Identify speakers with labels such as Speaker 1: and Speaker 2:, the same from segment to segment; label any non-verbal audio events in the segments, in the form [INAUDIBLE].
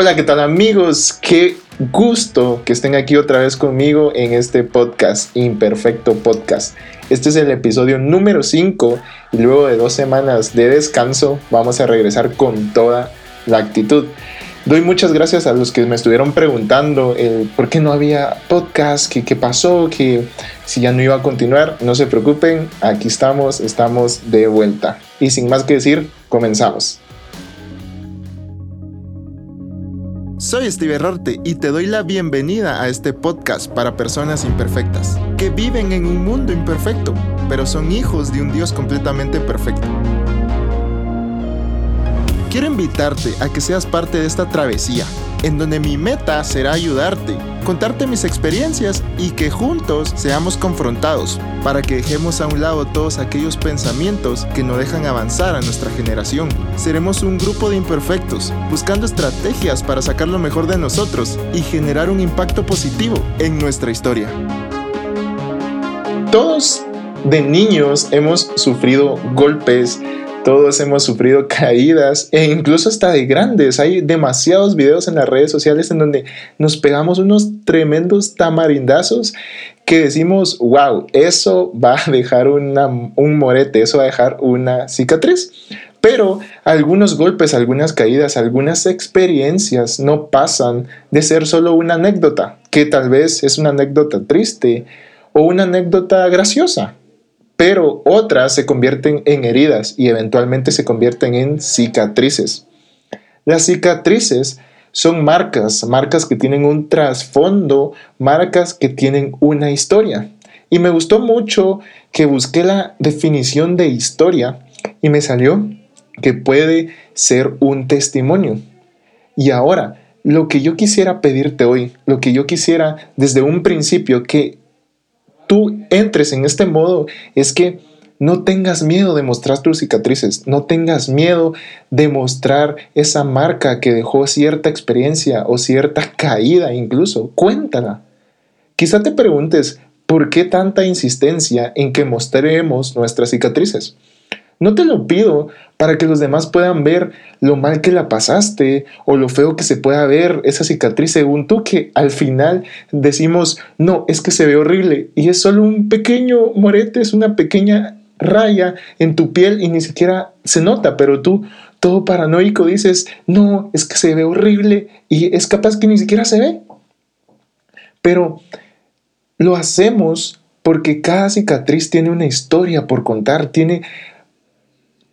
Speaker 1: Hola, ¿qué tal amigos? Qué gusto que estén aquí otra vez conmigo en este podcast, Imperfecto Podcast. Este es el episodio número 5 y luego de dos semanas de descanso vamos a regresar con toda la actitud. Doy muchas gracias a los que me estuvieron preguntando el por qué no había podcast, qué, qué pasó, que si ya no iba a continuar. No se preocupen, aquí estamos, estamos de vuelta. Y sin más que decir, comenzamos. Soy Steve Rorte y te doy la bienvenida a este podcast para personas imperfectas, que viven en un mundo imperfecto, pero son hijos de un Dios completamente perfecto. Quiero invitarte a que seas parte de esta travesía, en donde mi meta será ayudarte, contarte mis experiencias y que juntos seamos confrontados para que dejemos a un lado todos aquellos pensamientos que no dejan avanzar a nuestra generación. Seremos un grupo de imperfectos, buscando estrategias para sacar lo mejor de nosotros y generar un impacto positivo en nuestra historia. Todos de niños hemos sufrido golpes, todos hemos sufrido caídas e incluso hasta de grandes. Hay demasiados videos en las redes sociales en donde nos pegamos unos tremendos tamarindazos que decimos, wow, eso va a dejar un morete, eso va a dejar una cicatriz. Pero algunos golpes, algunas caídas, algunas experiencias no pasan de ser solo una anécdota, que tal vez es una anécdota triste o una anécdota graciosa pero otras se convierten en heridas y eventualmente se convierten en cicatrices. Las cicatrices son marcas, marcas que tienen un trasfondo, marcas que tienen una historia. Y me gustó mucho que busqué la definición de historia y me salió que puede ser un testimonio. Y ahora, lo que yo quisiera pedirte hoy, lo que yo quisiera desde un principio que tú entres en este modo es que no tengas miedo de mostrar tus cicatrices, no tengas miedo de mostrar esa marca que dejó cierta experiencia o cierta caída incluso. Cuéntala. Quizá te preguntes, ¿por qué tanta insistencia en que mostremos nuestras cicatrices? No te lo pido para que los demás puedan ver lo mal que la pasaste o lo feo que se pueda ver esa cicatriz según tú, que al final decimos, no, es que se ve horrible y es solo un pequeño morete, es una pequeña raya en tu piel y ni siquiera se nota, pero tú todo paranoico dices, no, es que se ve horrible y es capaz que ni siquiera se ve. Pero lo hacemos porque cada cicatriz tiene una historia por contar, tiene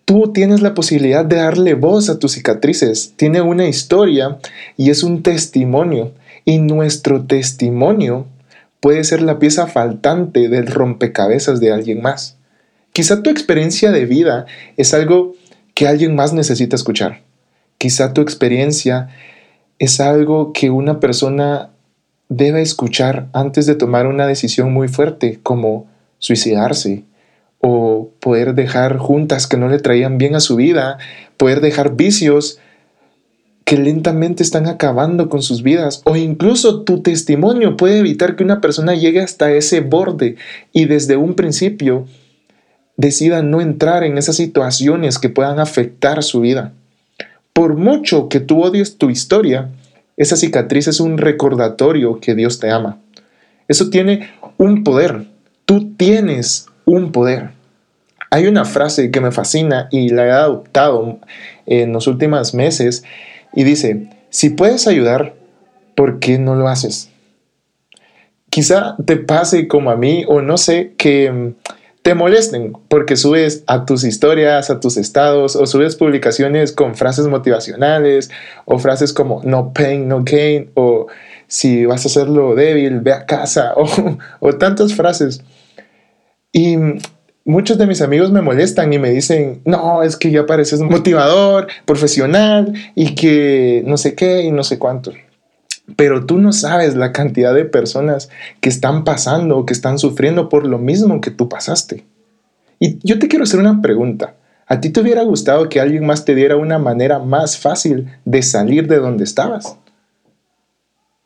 Speaker 1: Tú tienes la posibilidad de darle voz a tus cicatrices. Tiene una historia y es un testimonio. Y nuestro testimonio puede ser la pieza faltante del rompecabezas de alguien más. Quizá tu experiencia de vida es algo que alguien más necesita escuchar. Quizá tu experiencia es algo que una persona debe escuchar antes de tomar una decisión muy fuerte como suicidarse, o poder dejar juntas que no le traían bien a su vida, poder dejar vicios que lentamente están acabando con sus vidas o incluso tu testimonio puede evitar que una persona llegue hasta ese borde y desde un principio decida no entrar en esas situaciones que puedan afectar su vida. Por mucho que tú odies tu historia, esa cicatriz es un recordatorio que Dios te ama. Eso tiene un poder. Tú tienes un poder. Hay una frase que me fascina y la he adoptado en los últimos meses y dice, si puedes ayudar, ¿por qué no lo haces? Quizá te pase como a mí o no sé que mm, te molesten porque subes a tus historias, a tus estados o subes publicaciones con frases motivacionales o frases como no pain, no gain o si vas a hacerlo débil, ve a casa [LAUGHS] o, o tantas frases. Y muchos de mis amigos me molestan y me dicen, no, es que ya pareces motivador, profesional y que no sé qué y no sé cuánto. Pero tú no sabes la cantidad de personas que están pasando, que están sufriendo por lo mismo que tú pasaste. Y yo te quiero hacer una pregunta. ¿A ti te hubiera gustado que alguien más te diera una manera más fácil de salir de donde estabas?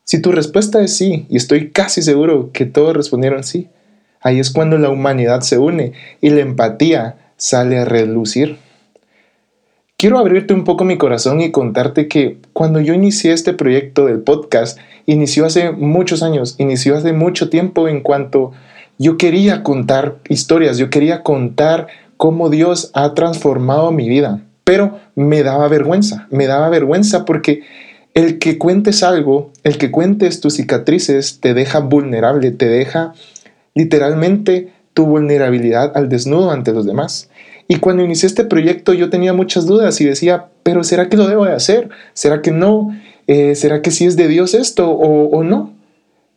Speaker 1: Si tu respuesta es sí, y estoy casi seguro que todos respondieron sí, Ahí es cuando la humanidad se une y la empatía sale a relucir. quiero abrirte un poco mi corazón y contarte que cuando yo inicié este proyecto del podcast, inició hace muchos años, inició hace mucho tiempo en cuanto yo quería contar historias, yo quería contar cómo Dios ha transformado mi vida, pero me daba vergüenza, me daba vergüenza porque el que cuentes algo, el que cuentes tus cicatrices te deja vulnerable, te deja literalmente tu vulnerabilidad al desnudo ante los demás. Y cuando inicié este proyecto yo tenía muchas dudas y decía, pero ¿será que lo debo de hacer? ¿Será que no? Eh, ¿Será que sí es de Dios esto o, o no?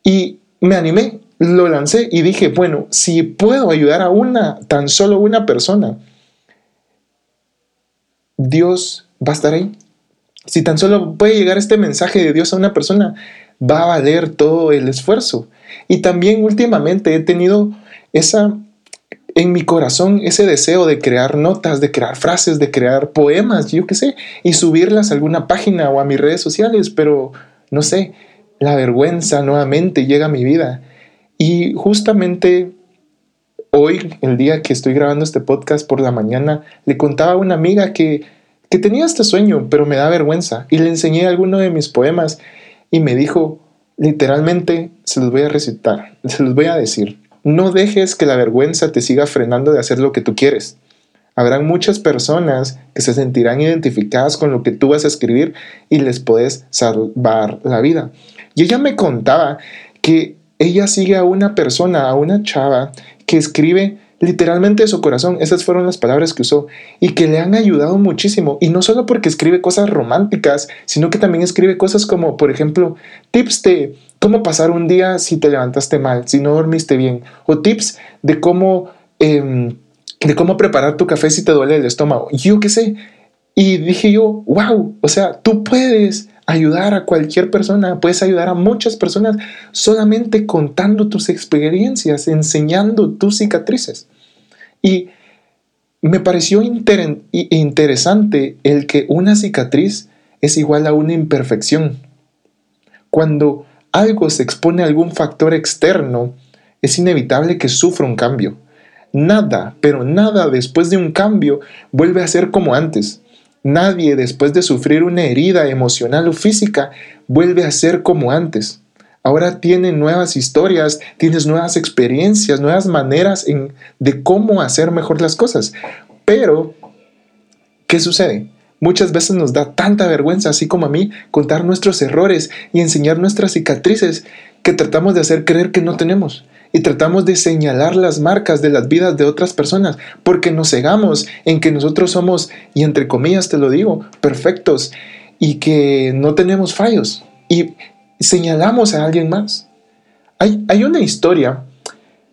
Speaker 1: Y me animé, lo lancé y dije, bueno, si puedo ayudar a una, tan solo una persona, Dios va a estar ahí. Si tan solo puede llegar este mensaje de Dios a una persona, va a valer todo el esfuerzo. Y también últimamente he tenido esa en mi corazón ese deseo de crear notas, de crear frases, de crear poemas, yo qué sé, y subirlas a alguna página o a mis redes sociales, pero no sé, la vergüenza nuevamente llega a mi vida. Y justamente hoy, el día que estoy grabando este podcast por la mañana, le contaba a una amiga que, que tenía este sueño, pero me da vergüenza, y le enseñé alguno de mis poemas y me dijo, literalmente, se los voy a recitar, [LAUGHS] se los voy a decir. No dejes que la vergüenza te siga frenando de hacer lo que tú quieres. Habrán muchas personas que se sentirán identificadas con lo que tú vas a escribir y les puedes salvar la vida. Y ella me contaba que ella sigue a una persona, a una chava que escribe literalmente de su corazón, esas fueron las palabras que usó, y que le han ayudado muchísimo. Y no solo porque escribe cosas románticas, sino que también escribe cosas como, por ejemplo, tips de cómo pasar un día si te levantaste mal, si no dormiste bien, o tips de cómo, em, de cómo preparar tu café si te duele el estómago. Yo qué sé. Y dije yo, wow, o sea, tú puedes ayudar a cualquier persona, puedes ayudar a muchas personas solamente contando tus experiencias, enseñando tus cicatrices. Y me pareció interesante el que una cicatriz es igual a una imperfección. Cuando algo se expone a algún factor externo, es inevitable que sufra un cambio. Nada, pero nada después de un cambio vuelve a ser como antes. Nadie después de sufrir una herida emocional o física vuelve a ser como antes. Ahora tienes nuevas historias, tienes nuevas experiencias, nuevas maneras de cómo hacer mejor las cosas. Pero, ¿qué sucede? Muchas veces nos da tanta vergüenza, así como a mí, contar nuestros errores y enseñar nuestras cicatrices que tratamos de hacer creer que no tenemos. Y tratamos de señalar las marcas de las vidas de otras personas porque nos cegamos en que nosotros somos, y entre comillas te lo digo, perfectos y que no tenemos fallos. Y señalamos a alguien más. Hay, hay una historia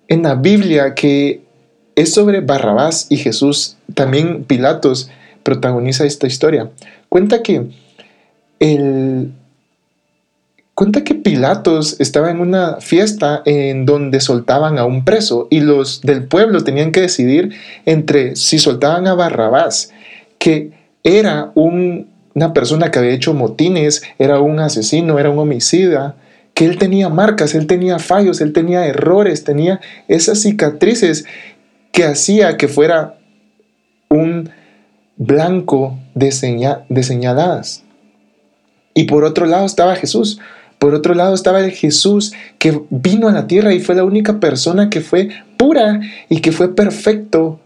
Speaker 1: en la Biblia que es sobre Barrabás y Jesús. También Pilatos protagoniza esta historia. Cuenta que el cuenta que Pilatos estaba en una fiesta en donde soltaban a un preso y los del pueblo tenían que decidir entre si soltaban a Barrabás, que era una persona que había hecho motines, era un asesino, era un homicida, que él tenía marcas, él tenía fallos, él tenía errores, tenía esas cicatrices que hacía que fuera un blanco de, señaladas. Y por otro lado estaba Jesús. Por otro lado estaba el Jesús que vino a la tierra y fue la única persona que fue pura y que fue perfecto.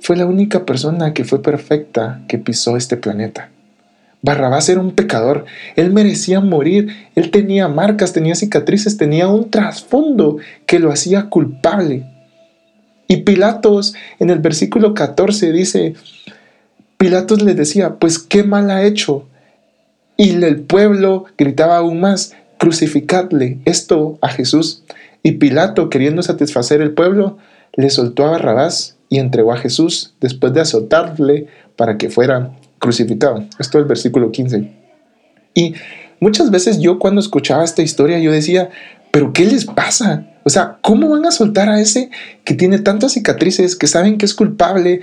Speaker 1: Fue la única persona que fue perfecta que pisó este planeta. Barrabás era un pecador, él merecía morir, él tenía marcas, tenía cicatrices, tenía un trasfondo que lo hacía culpable. Y Pilatos en el versículo 14 dice, Pilatos les decía, pues qué mal ha hecho. Y el pueblo gritaba aún más, crucificadle esto a Jesús. Y Pilato, queriendo satisfacer el pueblo, le soltó a Barrabás y entregó a Jesús después de azotarle para que fuera crucificado. Esto es el versículo 15. Y muchas veces yo cuando escuchaba esta historia yo decía, pero ¿qué les pasa? O sea, ¿cómo van a soltar a ese que tiene tantas cicatrices, que saben que es culpable,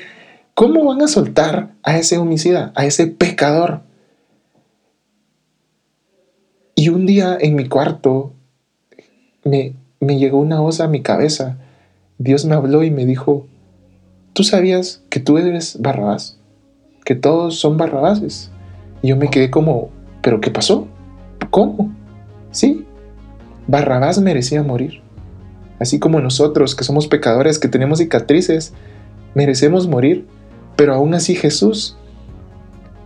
Speaker 1: ¿Cómo van a soltar a ese homicida, a ese pecador? Y un día en mi cuarto me, me llegó una voz a mi cabeza. Dios me habló y me dijo, ¿tú sabías que tú eres Barrabás? Que todos son barrabases. Y yo me quedé como, ¿pero qué pasó? ¿Cómo? Sí, Barrabás merecía morir. Así como nosotros, que somos pecadores, que tenemos cicatrices, merecemos morir. Pero aún así Jesús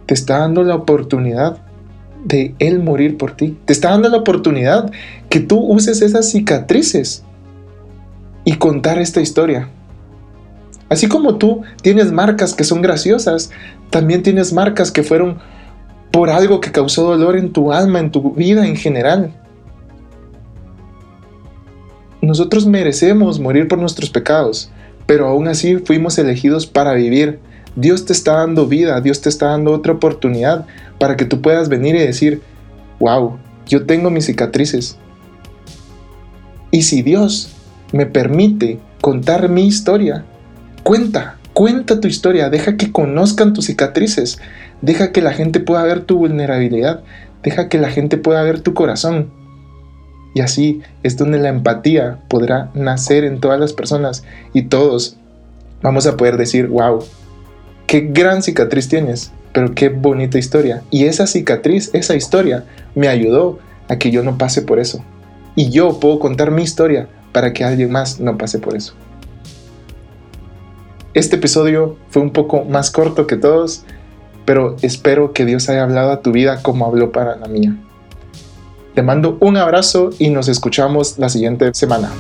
Speaker 1: te está dando la oportunidad de Él morir por ti. Te está dando la oportunidad que tú uses esas cicatrices y contar esta historia. Así como tú tienes marcas que son graciosas, también tienes marcas que fueron por algo que causó dolor en tu alma, en tu vida en general. Nosotros merecemos morir por nuestros pecados, pero aún así fuimos elegidos para vivir. Dios te está dando vida, Dios te está dando otra oportunidad para que tú puedas venir y decir, wow, yo tengo mis cicatrices. Y si Dios me permite contar mi historia, cuenta, cuenta tu historia, deja que conozcan tus cicatrices, deja que la gente pueda ver tu vulnerabilidad, deja que la gente pueda ver tu corazón. Y así es donde la empatía podrá nacer en todas las personas y todos vamos a poder decir, wow, qué gran cicatriz tienes, pero qué bonita historia. Y esa cicatriz, esa historia, me ayudó a que yo no pase por eso. Y yo puedo contar mi historia para que alguien más no pase por eso. Este episodio fue un poco más corto que todos, pero espero que Dios haya hablado a tu vida como habló para la mía. Te mando un abrazo y nos escuchamos la siguiente semana.